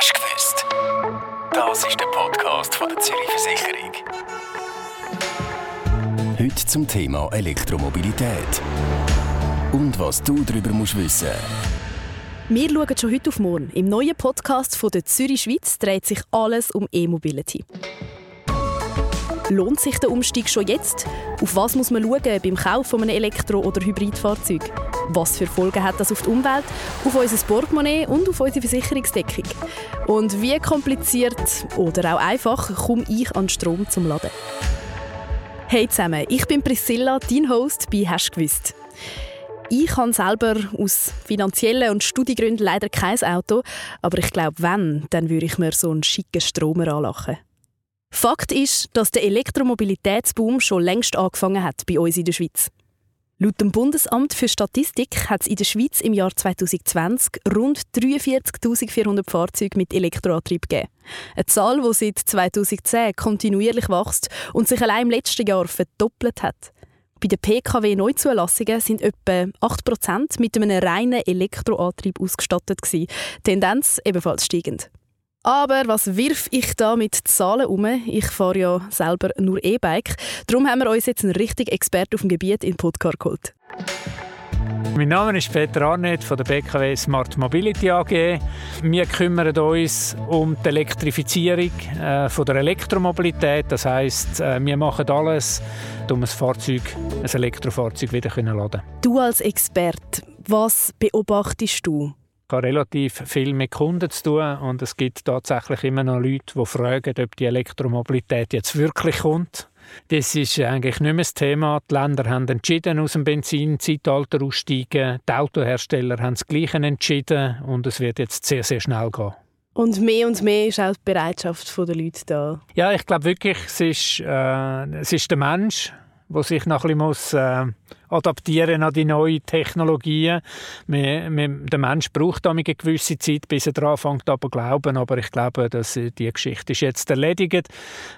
Hast du gewusst? Das ist der Podcast von der Zürich Versicherung. Heute zum Thema Elektromobilität. Und was du darüber musst wissen. Wir schauen schon heute auf morgen. Im neuen Podcast von der Zürich Schweiz dreht sich alles um E-Mobility. Lohnt sich der Umstieg schon jetzt? Auf was muss man schauen beim Kauf von einem Elektro- oder Hybridfahrzeug? Was für Folgen hat das auf die Umwelt, auf unser Portemonnaie und auf unsere Versicherungsdeckung? Und wie kompliziert oder auch einfach komme ich an Strom zum Laden? Hey zusammen, ich bin Priscilla, dein Host bei «Hast gewusst?». Ich habe selber aus finanziellen und Studiengründen leider kein Auto, aber ich glaube, wenn, dann würde ich mir so einen schicken Stromer anlachen. Fakt ist, dass der Elektromobilitätsboom schon längst angefangen hat bei uns in der Schweiz. Laut dem Bundesamt für Statistik hat es in der Schweiz im Jahr 2020 rund 43.400 Fahrzeuge mit Elektroantrieb gegeben. Eine Zahl, die seit 2010 kontinuierlich wächst und sich allein im letzten Jahr verdoppelt hat. Bei den PKW-Neuzulassungen sind etwa 8% mit einem reinen Elektroantrieb ausgestattet. Gewesen. Tendenz ebenfalls steigend. Aber was wirf ich da mit Zahlen um? Ich fahre ja selber nur E-Bike. Darum haben wir uns jetzt einen richtigen Experten auf dem Gebiet in Podcast geholt. Mein Name ist Peter Arnett von der BKW Smart Mobility AG. Wir kümmern uns um die Elektrifizierung äh, von der Elektromobilität. Das heißt, äh, wir machen alles, um ein Fahrzeug, ein Elektrofahrzeug wieder zu laden. Du als Experte, was beobachtest du? Ich habe relativ viel mit Kunden zu tun und es gibt tatsächlich immer noch Leute, die fragen, ob die Elektromobilität jetzt wirklich kommt. Das ist eigentlich nicht mehr das Thema. Die Länder haben entschieden, aus dem Benzinzeitalter aussteigen. Die Autohersteller haben das Gleiche entschieden und es wird jetzt sehr, sehr schnell gehen. Und mehr und mehr ist auch die Bereitschaft der Leute da. Ja, ich glaube wirklich, es ist, äh, es ist der Mensch, der sich noch ein bisschen muss, äh, adaptieren an die neuen Technologien. Wir, wir, der Mensch braucht eine gewisse Zeit, bis er daran fängt zu glauben. Aber ich glaube, dass die Geschichte ist jetzt erledigt.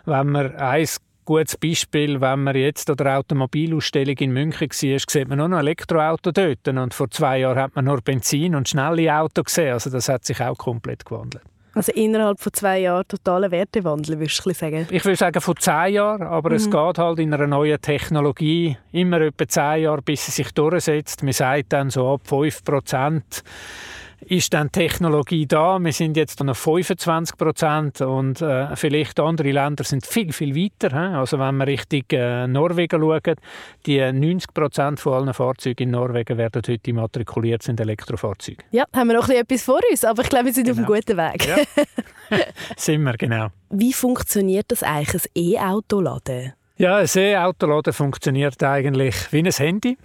Wenn man eins gutes Beispiel, wenn man jetzt an der Automobilausstellung in München war, sieht man nur noch Elektroauto dort. Und vor zwei Jahren hat man nur Benzin und schnelle Autos gesehen. Also das hat sich auch komplett gewandelt. Also innerhalb von zwei Jahren totaler Wertewandel, würdest du sagen? Ich würde sagen von zehn Jahren, aber mhm. es geht halt in einer neuen Technologie immer etwa zehn Jahre, bis sie sich durchsetzt. Man sagt dann so ab 5 Prozent ist dann Technologie da. Wir sind jetzt noch 25 Prozent und äh, vielleicht andere Länder sind viel, viel weiter. He? Also wenn wir Richtung äh, Norwegen schauen, die 90 Prozent von allen Fahrzeugen in Norwegen werden heute immatrikuliert, sind Elektrofahrzeuge. Ja, haben wir noch etwas vor uns, aber ich glaube, wir sind genau. auf einem guten Weg. Ja. sind wir, genau. Wie funktioniert das eigentlich, ein E-Auto-Laden? Ja, ein E-Autoladen funktioniert eigentlich wie ein Handy.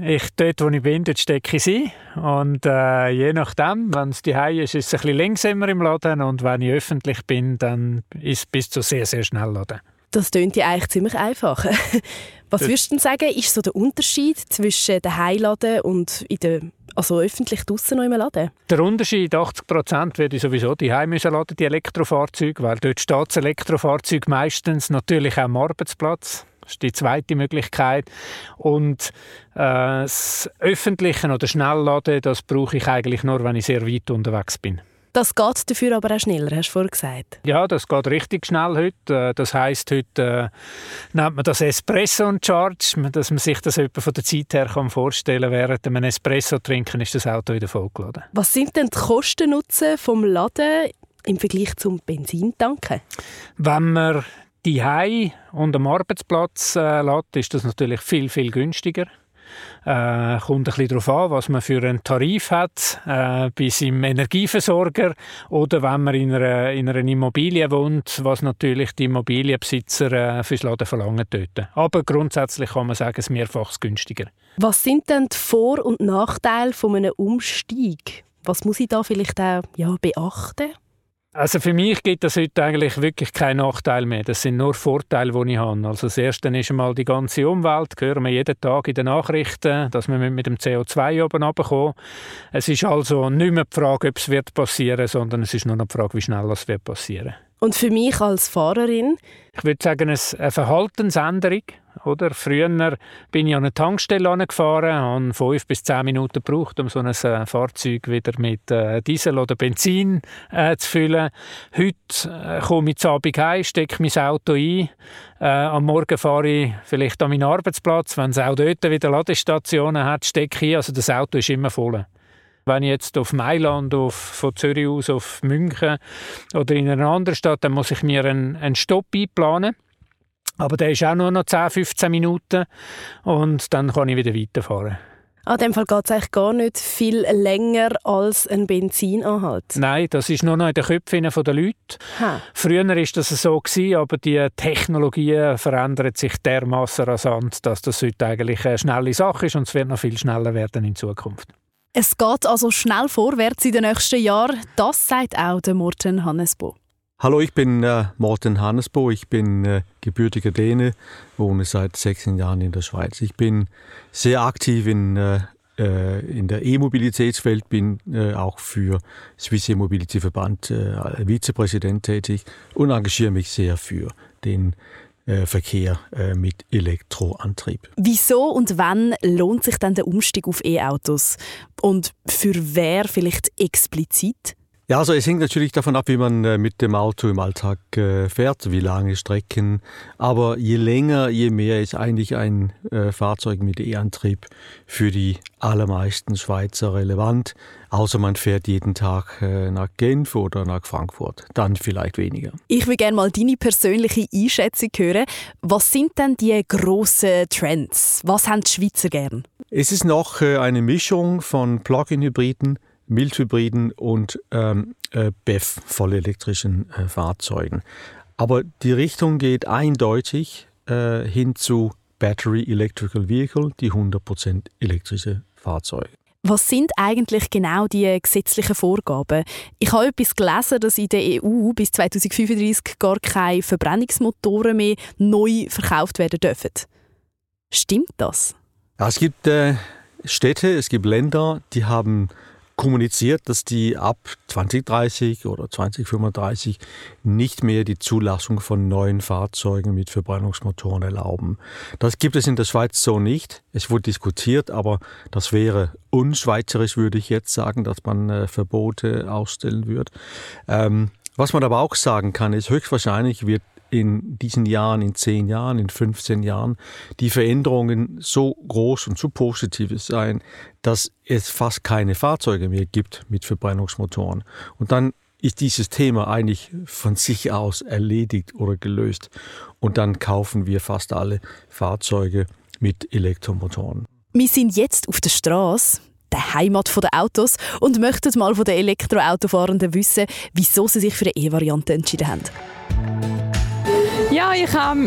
Ich, dort, wo ich bin, dort stecke ich sie. Und äh, je nachdem, wenn es die ist, ist es ein bisschen langsamer im Laden. Und wenn ich öffentlich bin, dann ist es bis zu sehr, sehr schnell Laden. Das klingt ja eigentlich ziemlich einfach. Was das würdest du sagen, ist so der Unterschied zwischen dem Heiladen und in der, also öffentlich draußen noch im Laden? Der Unterschied, 80 Prozent würde ich sowieso die Heim laden, die Elektrofahrzeuge, weil dort steht das Elektrofahrzeug meistens natürlich auch am Arbeitsplatz. Das ist die zweite Möglichkeit. Und äh, das Öffentliche oder Schnellladen, das brauche ich eigentlich nur, wenn ich sehr weit unterwegs bin. Das geht dafür aber auch schneller, hast du vorhin gesagt. Ja, das geht richtig schnell heute. Äh, das heißt heute äh, nennt man das Espresso und Charge, dass man sich das etwa von der Zeit her kann vorstellen kann. Während einem Espresso trinken ist das Auto wieder vollgeladen. Was sind denn die Kostennutzen vom Laden im Vergleich zum Benzintanken? Wenn man die Hai und am Arbeitsplatz äh, lässt, ist das natürlich viel, viel günstiger. Äh, kommt ein bisschen darauf an, was man für einen Tarif hat, äh, bei seinem Energieversorger oder wenn man in einer, in einer Immobilie wohnt, was natürlich die Immobilienbesitzer äh, fürs Laden verlangen dort. Aber grundsätzlich kann man sagen, es ist mehrfach günstiger. Was sind denn die Vor- und Nachteile von einem Umstieg? Was muss ich da vielleicht auch ja, beachten? Also für mich gibt das heute eigentlich wirklich keinen Nachteil mehr. Das sind nur Vorteile, die ich habe. Also das Erste ist einmal die ganze Umwelt. Das hören wir jeden Tag in den Nachrichten, dass wir mit dem CO2 oben runterkommen. Es ist also nicht mehr die Frage, ob es wird passieren sondern es ist nur noch die Frage, wie schnell es wird passieren Und für mich als Fahrerin? Ich würde sagen, eine Verhaltensänderung. Oder? Früher bin ich an eine Tankstelle gefahren, habe fünf bis zehn Minuten gebraucht, um so ein äh, Fahrzeug wieder mit äh, Diesel oder Benzin äh, zu füllen. Heute äh, komme ich zu Abend heim, stecke mein Auto ein. Äh, am Morgen fahre ich vielleicht an meinen Arbeitsplatz. Wenn es auch dort wieder Ladestationen hat, stecke ich. Also das Auto ist immer voll. Wenn ich jetzt auf Mailand, auf, von Zürich aus auf München oder in einer anderen Stadt, dann muss ich mir einen, einen Stopp einplanen. Aber der ist auch nur noch 10, 15 Minuten und dann kann ich wieder weiterfahren. An dem Fall geht es eigentlich gar nicht viel länger als ein Benzinanhalt. Nein, das ist nur noch in den Köpfen der Leute. Ha. Früher war das so gewesen, aber die Technologie verändert sich dermaßen rasant, dass das heute eigentlich eine schnelle Sache ist und es wird noch viel schneller werden in Zukunft. Es geht also schnell vorwärts in den nächsten Jahren. Das sagt auch der Morten Hannesbo. Hallo, ich bin äh, Morten Hannesbo. Ich bin äh, gebürtiger Däne, wohne seit 16 Jahren in der Schweiz. Ich bin sehr aktiv in, äh, äh in der E-Mobilitätswelt, bin äh, auch für Swiss E-Mobility Verband äh, Vizepräsident tätig und engagiere mich sehr für den Verkehr mit Elektroantrieb. Wieso und wann lohnt sich dann der Umstieg auf E-Autos? Und für wer vielleicht explizit? Ja, also es hängt natürlich davon ab, wie man äh, mit dem Auto im Alltag fährt, wie lange Strecken. Aber je länger, je mehr ist eigentlich ein Fahrzeug mit E-Antrieb für die allermeisten Schweizer relevant. Außer man fährt jeden Tag äh, nach Genf oder nach Frankfurt. Dann vielleicht weniger. Ich will gerne mal deine persönliche Einschätzung hören. Was sind denn die grossen Trends? Was haben die Schweizer gern? Es ist noch äh, eine Mischung von Plug-in-Hybriden, Mildhybriden und ähm, äh, BEV, vollelektrischen äh, Fahrzeugen. Aber die Richtung geht eindeutig äh, hin zu Battery Electrical Vehicle, die 100% elektrische Fahrzeuge. Was sind eigentlich genau die gesetzlichen Vorgaben? Ich habe etwas gelesen, dass in der EU bis 2035 gar keine Verbrennungsmotoren mehr neu verkauft werden dürfen. Stimmt das? Ja, es gibt äh, Städte, es gibt Länder, die haben kommuniziert, dass die ab 2030 oder 2035 nicht mehr die Zulassung von neuen Fahrzeugen mit Verbrennungsmotoren erlauben. Das gibt es in der Schweiz so nicht. Es wurde diskutiert, aber das wäre unschweizerisch, würde ich jetzt sagen, dass man äh, Verbote ausstellen würde. Ähm, was man aber auch sagen kann, ist, höchstwahrscheinlich wird in diesen Jahren, in zehn Jahren, in 15 Jahren die Veränderungen so groß und so positiv sein, dass es fast keine Fahrzeuge mehr gibt mit Verbrennungsmotoren. Und dann ist dieses Thema eigentlich von sich aus erledigt oder gelöst. Und dann kaufen wir fast alle Fahrzeuge mit Elektromotoren. Wir sind jetzt auf der Straße, der Heimat der Autos, und möchten mal von den Elektroautofahrenden wissen, wieso sie sich für eine E-Variante entschieden haben. Ja, ich habe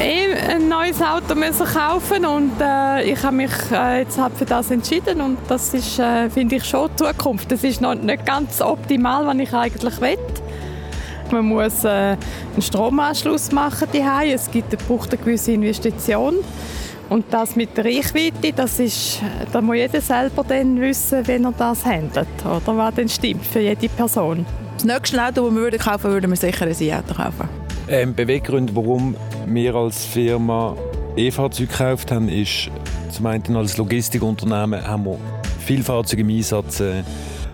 eh ein neues Auto müssen kaufen und äh, ich habe mich äh, jetzt halt für das entschieden und das ist, äh, finde ich, schon die Zukunft. Das ist noch nicht ganz optimal, was ich eigentlich will. Man muss äh, einen Stromanschluss machen daheim. Es gibt, braucht eine gewisse Investition. Und das mit der Reichweite, das ist, da muss jeder selber dann wissen, wenn er das handelt, oder was denn stimmt für jede Person. Das nächste Auto, das wir kaufen würden, würden wir sicher ein E-Auto kaufen. Ähm, Beweggründe, warum wir als Firma E-Fahrzeuge gekauft haben, ist zum einen als Logistikunternehmen haben wir viele Fahrzeuge im Einsatz äh,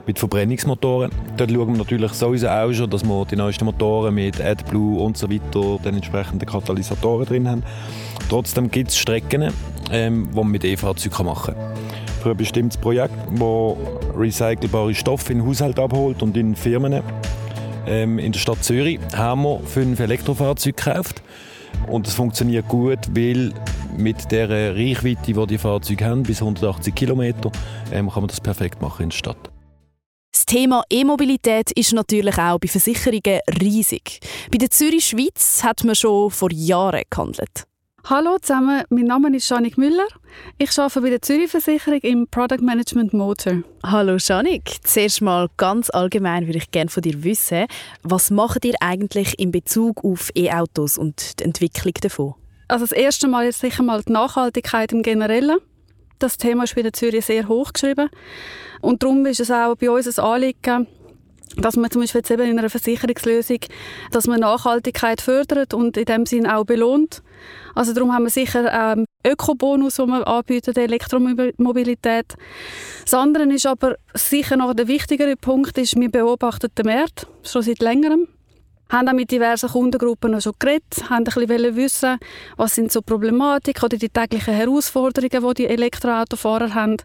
mit Verbrennungsmotoren. Dort schauen wir natürlich sowieso auch schon, dass wir die neuesten Motoren mit AdBlue und so weiter, den entsprechenden Katalysatoren drin haben. Trotzdem gibt es Strecken, ähm, die man mit E-Fahrzeugen machen kann. Für ein bestimmtes Projekt, das recycelbare Stoffe in Haushalten abholt und in Firmen ähm, in der Stadt Zürich haben wir fünf Elektrofahrzeuge gekauft. Und es funktioniert gut, weil mit der Reichweite, die die Fahrzeuge haben, bis 180 Kilometer, ähm, kann man das perfekt machen in der Stadt. Das Thema E-Mobilität ist natürlich auch bei Versicherungen riesig. Bei der Zürich Schweiz hat man schon vor Jahren gehandelt. Hallo zusammen, mein Name ist Janik Müller. Ich arbeite bei der Zürich Versicherung im Product Management Motor. Hallo Janik, zuerst mal ganz allgemein würde ich gerne von dir wissen, was macht ihr eigentlich in Bezug auf E-Autos und die Entwicklung davon? Also das erste Mal ist sicher mal die Nachhaltigkeit im Generellen. Das Thema ist bei der Zürich sehr hoch geschrieben und darum ist es auch bei uns ein Anliegen, dass man zum Beispiel jetzt eben in einer Versicherungslösung, dass man Nachhaltigkeit fördert und in dem Sinn auch belohnt. Also darum haben wir sicher ähm, Ökobonus, den wir anbieten, der Elektromobilität. Das andere ist aber sicher noch der wichtigere Punkt, ist, wir beobachten den Markt schon seit längerem haben auch mit diversen Kundengruppen schon geredet, haben ein bisschen wissen, was sind so Problematiken oder die täglichen Herausforderungen, die die Elektroautofahrer haben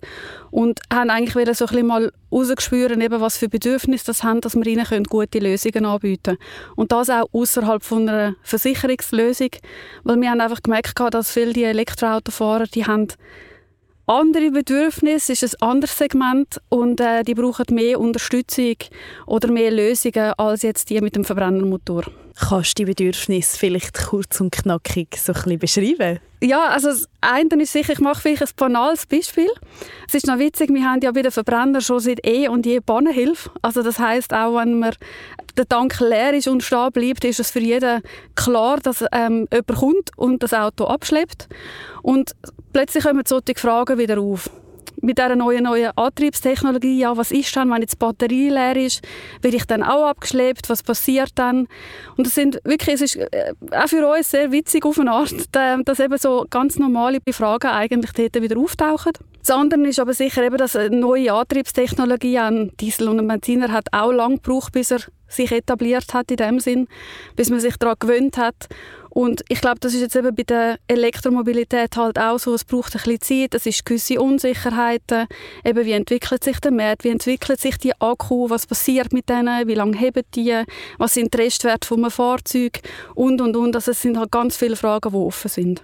und haben eigentlich so ein mal herausgespürt, eben was für Bedürfnisse das haben, dass wir ihnen gute Lösungen anbieten können. Und das auch außerhalb von einer Versicherungslösung, weil wir haben einfach gemerkt, dass viele die Elektroautofahrer, die haben andere Bedürfnisse, ist ein anderes Segment und äh, die brauchen mehr Unterstützung oder mehr Lösungen als jetzt die mit dem Verbrennermotor. Kannst du die Bedürfnisse vielleicht kurz und knackig so ein beschreiben? Ja, also das eine ist sicher, ich mache vielleicht ein banales Beispiel. Es ist noch witzig, wir haben ja bei den Verbrenner schon seit eh und je Bahnenhilfe. Also das heißt auch, wenn man der Tank leer ist und stehen bleibt, ist es für jeden klar, dass ähm, jemand kommt und das Auto abschleppt. Und plötzlich kommen solche Fragen wieder auf mit dieser neuen, neuen Antriebstechnologie, ja, was ist dann, wenn jetzt die Batterie leer ist, werde ich dann auch abgeschleppt, was passiert dann? Und das sind wirklich, es ist äh, auch für uns sehr witzig auf eine Art, dass eben so ganz normale Fragen eigentlich dort wieder auftauchen. Das andere ist aber sicher eben, dass eine neue Antriebstechnologie an Diesel und Benziner hat auch lange gebraucht, bis er sich etabliert hat in dem Sinn, bis man sich daran gewöhnt hat. Und ich glaube, das ist jetzt eben bei der Elektromobilität halt auch so, es braucht ein bisschen Zeit, es ist gewisse Unsicherheiten, eben wie entwickelt sich der Markt, wie entwickelt sich die Akku, was passiert mit denen, wie lange heben die, was sind die Restwerte von einem Fahrzeug? Und, und, und. Also es sind halt ganz viele Fragen, die offen sind.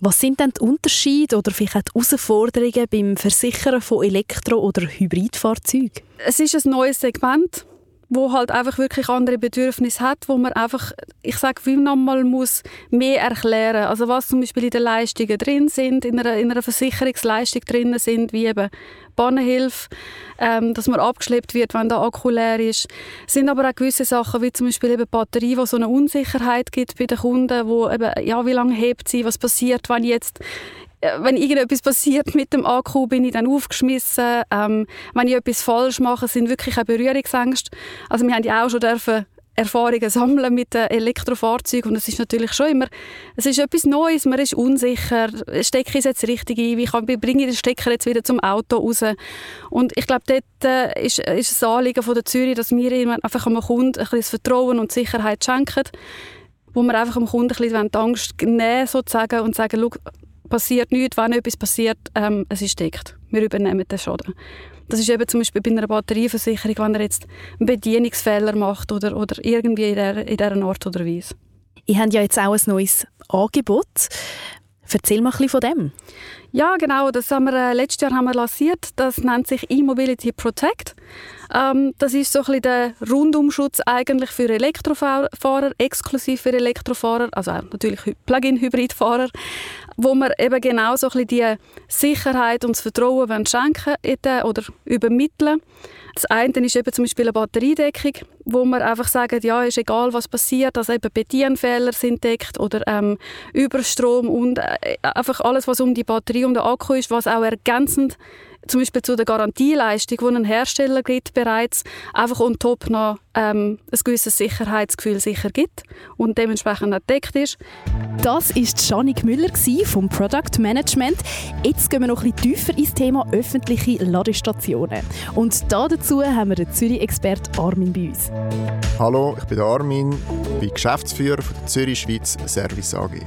Was sind denn die Unterschiede oder vielleicht auch die Herausforderungen beim Versichern von Elektro- oder Hybridfahrzeugen? Es ist ein neues Segment wo halt einfach wirklich andere Bedürfnisse hat, wo man einfach, ich sage, wie nochmal muss mehr erklären. Also was zum Beispiel in den Leistungen drin sind, in einer, in einer Versicherungsleistung drin sind, wie eben Bahnenhilfe, ähm, dass man abgeschleppt wird, wenn der Akku leer ist. Es sind aber auch gewisse Sachen, wie zum Beispiel eben Batterie, wo so eine Unsicherheit gibt bei den Kunden, wo eben, ja, wie lange hebt sie, was passiert, wenn jetzt wenn irgendetwas passiert mit dem Akku, bin ich dann aufgeschmissen. Ähm, wenn ich etwas falsch mache, sind wirklich auch Berührungsängste. Also wir haben ja auch schon dürfen Erfahrungen sammeln mit den Elektrofahrzeugen und es ist natürlich schon immer, es ist etwas Neues, man ist unsicher, stecke ich es jetzt richtig ein, wie kann, bringe ich den Stecker jetzt wieder zum Auto raus und ich glaube, dort äh, ist, ist das Anliegen von der Zürich, dass wir einfach einem Kunden ein bisschen Vertrauen und Sicherheit schenken, wo wir einfach dem Kunden ein bisschen die Angst nehmen sozusagen und sagen, passiert nichts, wenn etwas passiert, ähm, es ist deckt. Wir übernehmen den Schaden. Das ist eben zum Beispiel bei einer Batterieversicherung, wenn er jetzt einen Bedienungsfehler macht oder, oder irgendwie in dieser, in dieser Art oder Weise. Ihr habt ja jetzt auch ein neues Angebot. Erzähl mal ein bisschen von dem. Ja, genau. Das haben wir, äh, letztes Jahr haben wir lanciert. Das nennt sich E-Mobility Protect. Ähm, das ist so ein bisschen der Rundumschutz eigentlich für Elektrofahrer, exklusiv für Elektrofahrer, also auch natürlich Plug-in-Hybridfahrer, wo wir eben genau so die Sicherheit und das Vertrauen schenken oder übermitteln. Das eine ist eben zum Beispiel eine Batteriedeckung, wo wir einfach sagen, ja, ist egal, was passiert, dass eben Bedienfehler sind deckt oder ähm, Überstrom und äh, einfach alles, was um die Batterie und den Akku ist, was auch ergänzend zum Beispiel zu der Garantieleistung, die ein Hersteller gibt, bereits einfach on top noch ähm, ein gewisses Sicherheitsgefühl sicher gibt und dementsprechend entdeckt ist. Das ist Janik Müller vom Product Management. Jetzt gehen wir noch ein bisschen tiefer ins Thema öffentliche Ladestationen. Und dazu haben wir den Zürich-Expert Armin bei uns. Hallo, ich bin Armin, bin Geschäftsführer der Zürich Schweiz Service AG.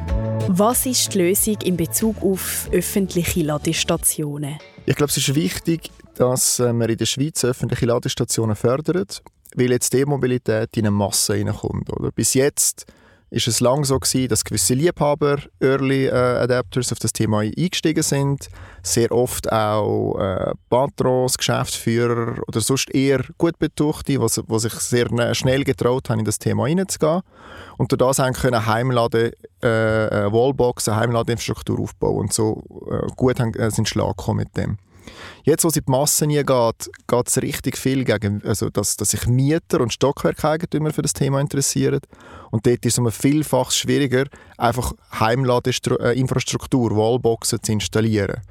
Was ist die Lösung in Bezug auf öffentliche Ladestationen? Ich glaube, es ist wichtig, dass äh, man in der Schweiz öffentliche Ladestationen fördert, weil jetzt die Mobilität in eine Masse. Oder? Bis jetzt ist es lang so gewesen, dass gewisse Liebhaber, Early äh, Adapters auf das Thema eingestiegen sind. Sehr oft auch äh, Patrons, Geschäftsführer oder sonst eher gut betuchte, die, sich sehr schnell getraut haben, in das Thema hineinzugehen. Und durch das haben können Heimladen, äh, äh Wallboxen, Heimladeinfrastruktur aufbauen und so äh, gut haben, äh, sind Schlag gekommen mit dem. Jetzt, wo es in die Massen geht, geht es richtig viel gegen, also dass, dass sich Mieter und Stockwerkeigentümer für das Thema interessieren. Und dort ist es um ein Vielfaches schwieriger, einfach Heimladeinfrastruktur, Wallboxen zu installieren.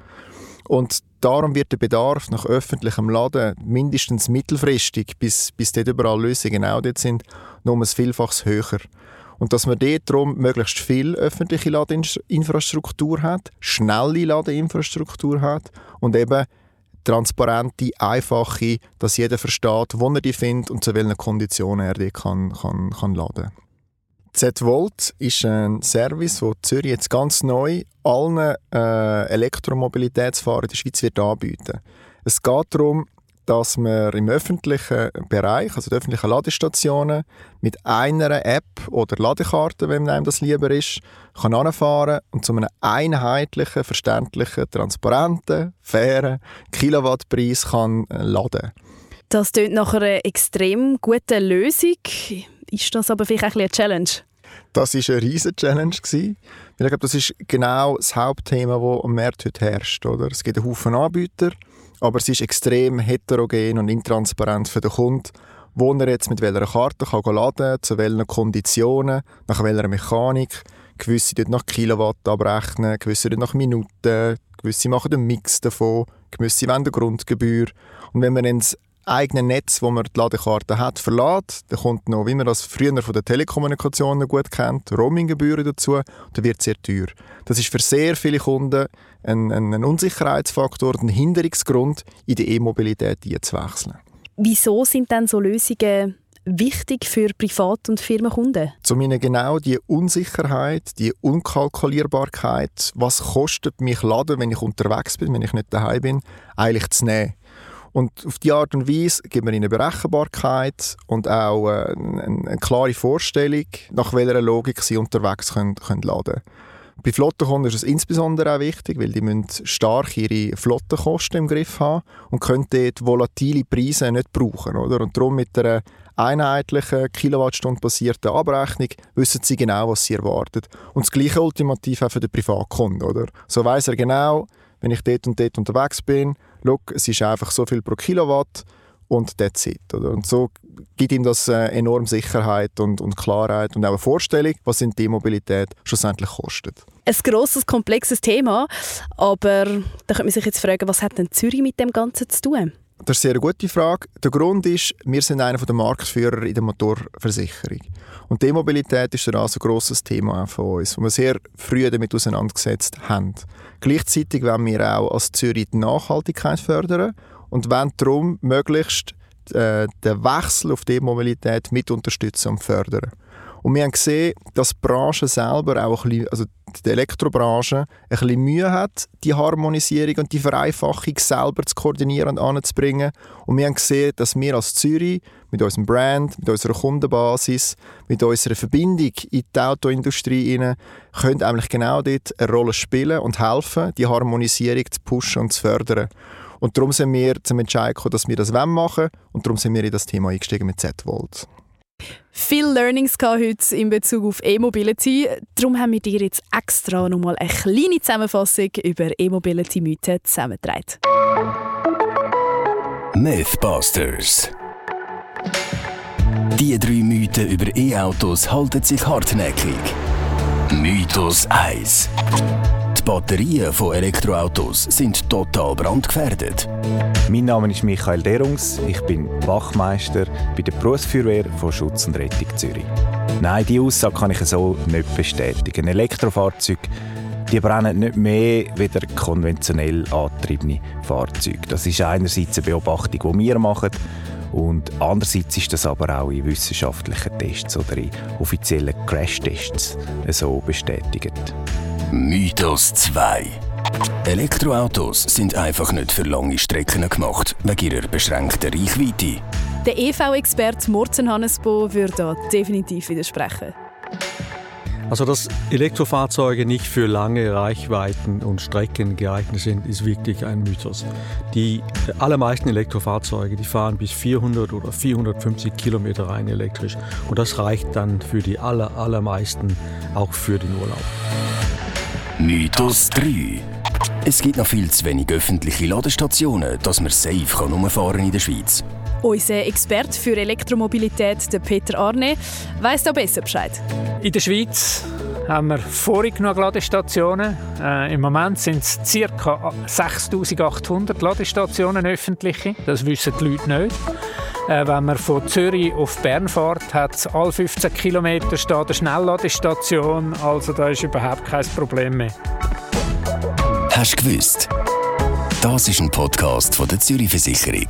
Und darum wird der Bedarf nach öffentlichem Laden mindestens mittelfristig, bis, bis dort überall Lösungen auch dort sind, noch um ein Vielfaches höher. Und dass man dort darum möglichst viel öffentliche Ladeinfrastruktur hat, schnelle Ladeinfrastruktur hat und eben transparente, einfache, dass jeder versteht, wo er die findet und zu welchen Konditionen er die kann, kann, kann laden kann. Z-Volt ist ein Service, den Zürich jetzt ganz neu allen äh, Elektromobilitätsfahrern in der Schweiz wird anbieten. Es geht darum, dass man im öffentlichen Bereich, also die öffentlichen Ladestationen, mit einer App oder Ladekarte, wenn einem das lieber ist, kann anfahren und zu einem einheitlichen, verständlichen, transparenten, fairen Kilowattpreis kann äh, laden. Das klingt nach einer extrem guten Lösung. Ist das aber vielleicht ein eine Challenge? Das war eine riesige Challenge. Ich glaube, das ist genau das Hauptthema, das am Markt heute herrscht. Oder? Es gibt einen Haufen Anbieter, aber es ist extrem heterogen und intransparent für den Kunden, wo er jetzt mit welcher Karte kann laden kann, zu welchen Konditionen, nach welcher Mechanik. Gewisse dort nach Kilowatt abrechnen, gewisse dort nach Minuten, gewisse machen einen Mix davon, gewisse wollen eine Grundgebühr. Und wenn man ins eigene Netz, wo man die Ladekarte hat, verlässt, dann kommt noch, wie man das früher von den Telekommunikationen gut kennt, Roaminggebühren dazu, dann wird es sehr teuer. Das ist für sehr viele Kunden ein, ein, ein Unsicherheitsfaktor, ein Hinderungsgrund, in die E-Mobilität einzuwechseln. Wieso sind denn so Lösungen wichtig für Privat- und Firmenkunden? Zum einen genau die Unsicherheit, die Unkalkulierbarkeit, was kostet mich Laden, wenn ich unterwegs bin, wenn ich nicht daheim bin, eigentlich zu nehmen. Und auf die Art und Weise gibt man ihnen Berechenbarkeit und auch äh, eine, eine, klare Vorstellung, nach welcher Logik sie unterwegs können, können laden Bei Flottenkunden ist es insbesondere auch wichtig, weil die müssen stark ihre Flottenkosten im Griff haben und können dort volatile Preise nicht brauchen. Oder? Und darum mit einer einheitlichen, Kilowattstunde basierten Abrechnung wissen sie genau, was sie erwartet. Und das Gleiche ultimativ auch für den Privatkunden. Oder? So weiß er genau, wenn ich dort und dort unterwegs bin, schau, es ist einfach so viel pro Kilowatt und that's it. Oder? Und so gibt ihm das äh, enorm Sicherheit und, und Klarheit und auch eine Vorstellung, was in die Mobilität schlussendlich kostet. Ein grosses, komplexes Thema, aber da könnte man sich jetzt fragen, was hat denn Zürich mit dem Ganzen zu tun? Das ist eine sehr gute Frage. Der Grund ist, wir sind einer der Marktführer in der Motorversicherung. Und die Mobilität ist also ein grosses Thema von uns, wo wir sehr früh damit auseinandergesetzt haben. Gleichzeitig wollen wir auch als Zürich die Nachhaltigkeit fördern und wollen darum möglichst äh, den Wechsel auf die Mobilität mit unterstützen und fördern. Und wir haben gesehen, dass die Branche selber auch ein bisschen, also die Elektrobranche, ein bisschen Mühe hat, die Harmonisierung und die Vereinfachung selber zu koordinieren und anzubringen. Und wir haben gesehen, dass wir als Zürich mit unserem Brand, mit unserer Kundenbasis, mit unserer Verbindung in die Autoindustrie rein, können eigentlich genau dort eine Rolle spielen und helfen, die Harmonisierung zu pushen und zu fördern. Und darum sind wir zum Entscheid gekommen, dass wir das machen wollen und darum sind wir in das Thema eingestiegen mit Z-Volt. Viele Learnings heute in Bezug auf E-Mobility. Darum haben wir dir jetzt extra nochmal eine kleine Zusammenfassung über E-Mobility-Mythen zusammengetragen. Mythbusters. Die drei Mythen über E-Autos halten sich hartnäckig. Mythos 1. Batterien von Elektroautos sind total brandgefährdet. Mein Name ist Michael Derungs. Ich bin Wachmeister bei der Berufsfeuerwehr von Schutz und Rettung Zürich. Nein, diese Aussage kann ich so nicht bestätigen. Elektrofahrzeuge die brennen nicht mehr wie konventionell angetriebene Fahrzeuge. Das ist einerseits eine Beobachtung, die wir machen, und andererseits ist das aber auch in wissenschaftlichen Tests oder in offiziellen Crash-Tests so bestätigt. Mythos 2 Elektroautos sind einfach nicht für lange Strecken gemacht, wegen ihrer beschränkten Reichweite. Der EV-Experte Morten Hannesbo würde da definitiv widersprechen. Also, dass Elektrofahrzeuge nicht für lange Reichweiten und Strecken geeignet sind, ist wirklich ein Mythos. Die allermeisten Elektrofahrzeuge, die fahren bis 400 oder 450 Kilometer rein elektrisch und das reicht dann für die aller, allermeisten auch für den Urlaub. Mythos 3. Es gibt noch viel zu wenig öffentliche Ladestationen, dass man safe kann in der Schweiz. Unser Experte für Elektromobilität, der Peter Arne, weiss da besser Bescheid. In der Schweiz haben wir vorig genug Ladestationen. Äh, Im Moment sind es ca. 6800 Ladestationen öffentliche. Das wissen die Leute nicht. Äh, wenn man von Zürich auf Bern fährt, hat alle 15 Kilometer eine Schnellladestation. Also da ist überhaupt kein Problem mehr. Hast du gewusst? Das ist ein Podcast von der Zürich Versicherung.